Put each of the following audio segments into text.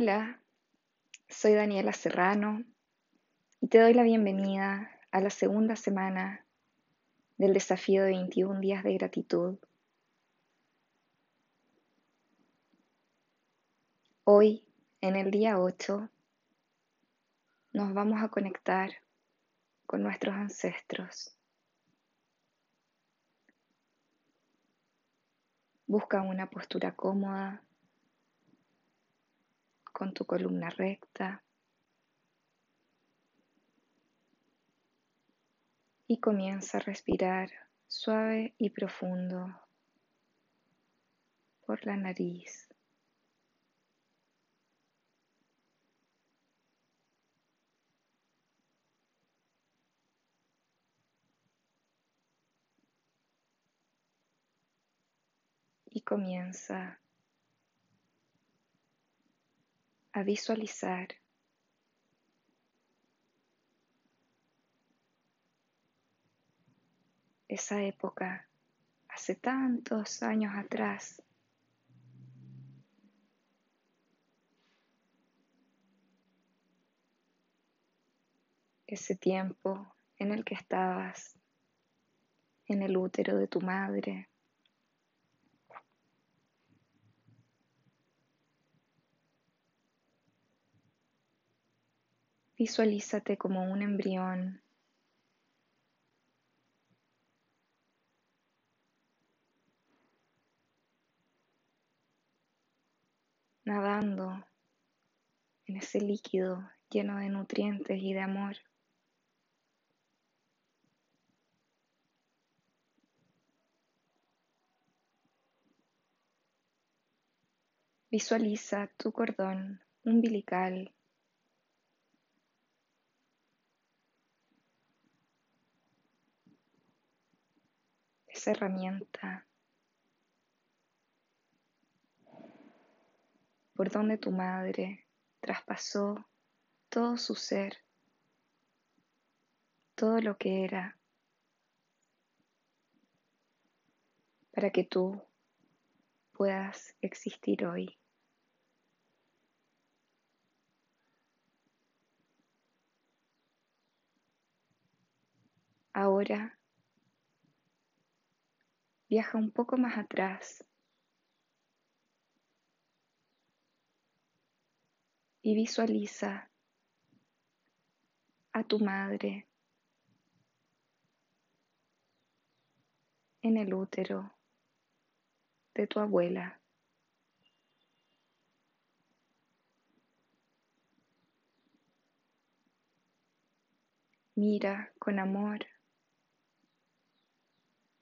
Hola, soy Daniela Serrano y te doy la bienvenida a la segunda semana del desafío de 21 días de gratitud. Hoy, en el día 8, nos vamos a conectar con nuestros ancestros. Busca una postura cómoda con tu columna recta y comienza a respirar suave y profundo por la nariz. Y comienza a visualizar esa época hace tantos años atrás. Ese tiempo en el que estabas en el útero de tu madre. Visualízate como un embrión nadando en ese líquido lleno de nutrientes y de amor. Visualiza tu cordón umbilical esa herramienta por donde tu madre traspasó todo su ser, todo lo que era, para que tú puedas existir hoy. Ahora Viaja un poco más atrás y visualiza a tu madre en el útero de tu abuela. Mira con amor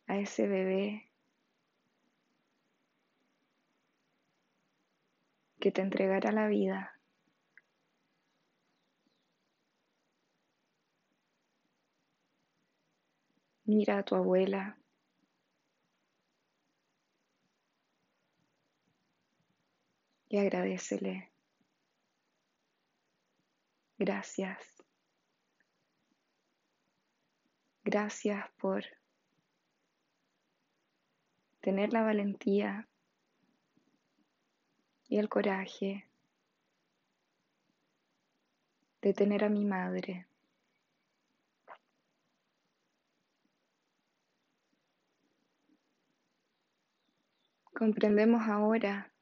a ese bebé que te entregará la vida. Mira a tu abuela. Y agradecele. Gracias. Gracias por tener la valentía y el coraje de tener a mi madre. Comprendemos ahora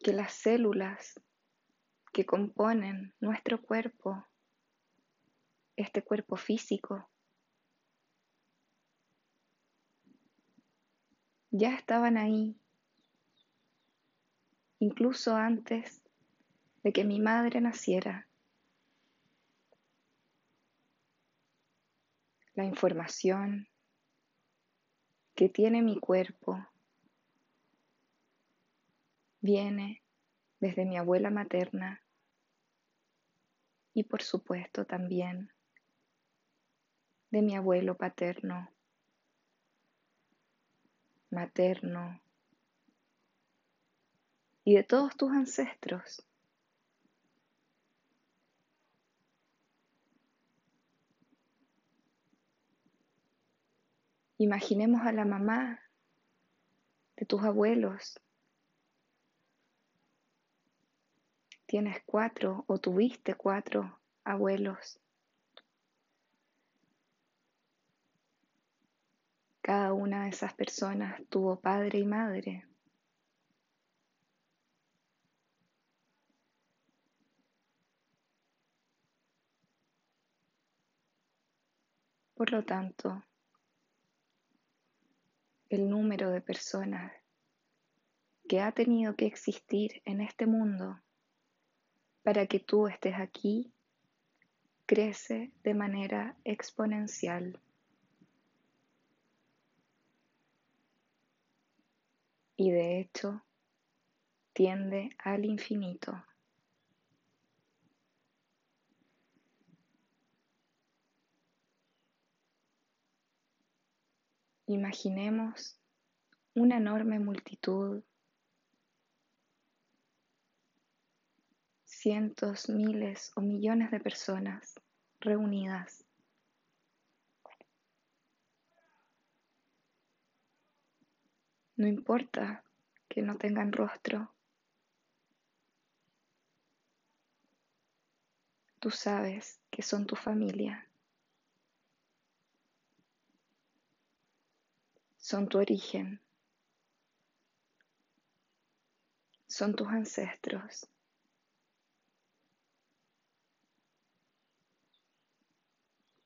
que las células que componen nuestro cuerpo, este cuerpo físico, ya estaban ahí, incluso antes de que mi madre naciera. La información que tiene mi cuerpo viene desde mi abuela materna y por supuesto también de mi abuelo paterno materno y de todos tus ancestros. Imaginemos a la mamá de tus abuelos tienes cuatro o tuviste cuatro abuelos. Cada una de esas personas tuvo padre y madre. Por lo tanto, el número de personas que ha tenido que existir en este mundo para que tú estés aquí crece de manera exponencial. Y de hecho tiende al infinito. Imaginemos una enorme multitud, cientos, miles o millones de personas reunidas. No importa que no tengan rostro. Tú sabes que son tu familia. son tu origen, son tus ancestros.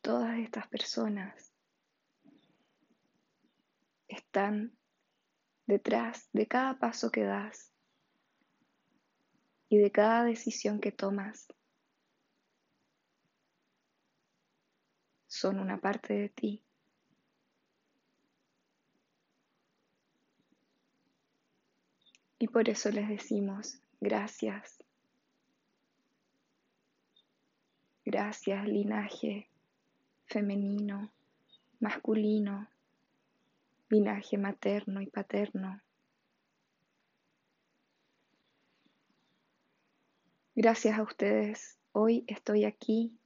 Todas estas personas están detrás de cada paso que das y de cada decisión que tomas. Son una parte de ti. Y por eso les decimos gracias. Gracias linaje femenino, masculino, linaje materno y paterno. Gracias a ustedes, hoy estoy aquí.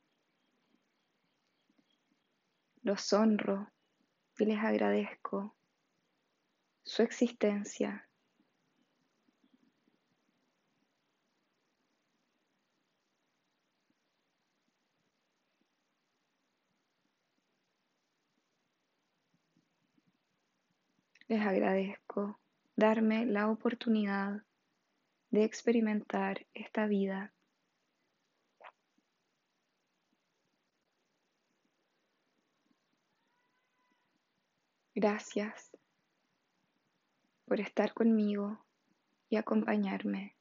Los honro y les agradezco su existencia Les agradezco darme la oportunidad de experimentar esta vida. Gracias por estar conmigo y acompañarme.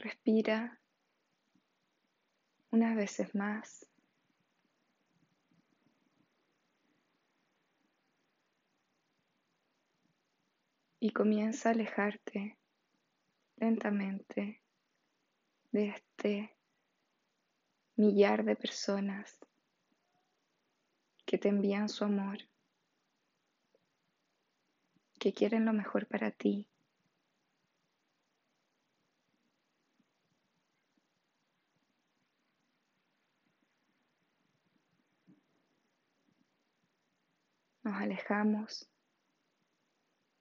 Respira unas veces más. Y comienza a alejarte lentamente de este millar de personas que te envían su amor, que quieren lo mejor para ti. Nos alejamos,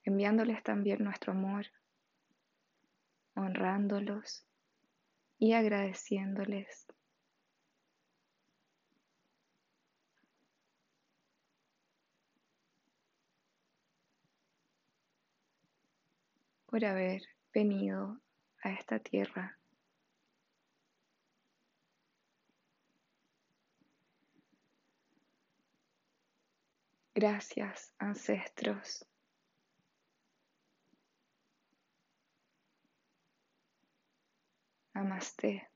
enviándoles también nuestro amor, honrándolos y agradeciéndoles. por haber venido a esta tierra Gracias, ancestros. Namaste.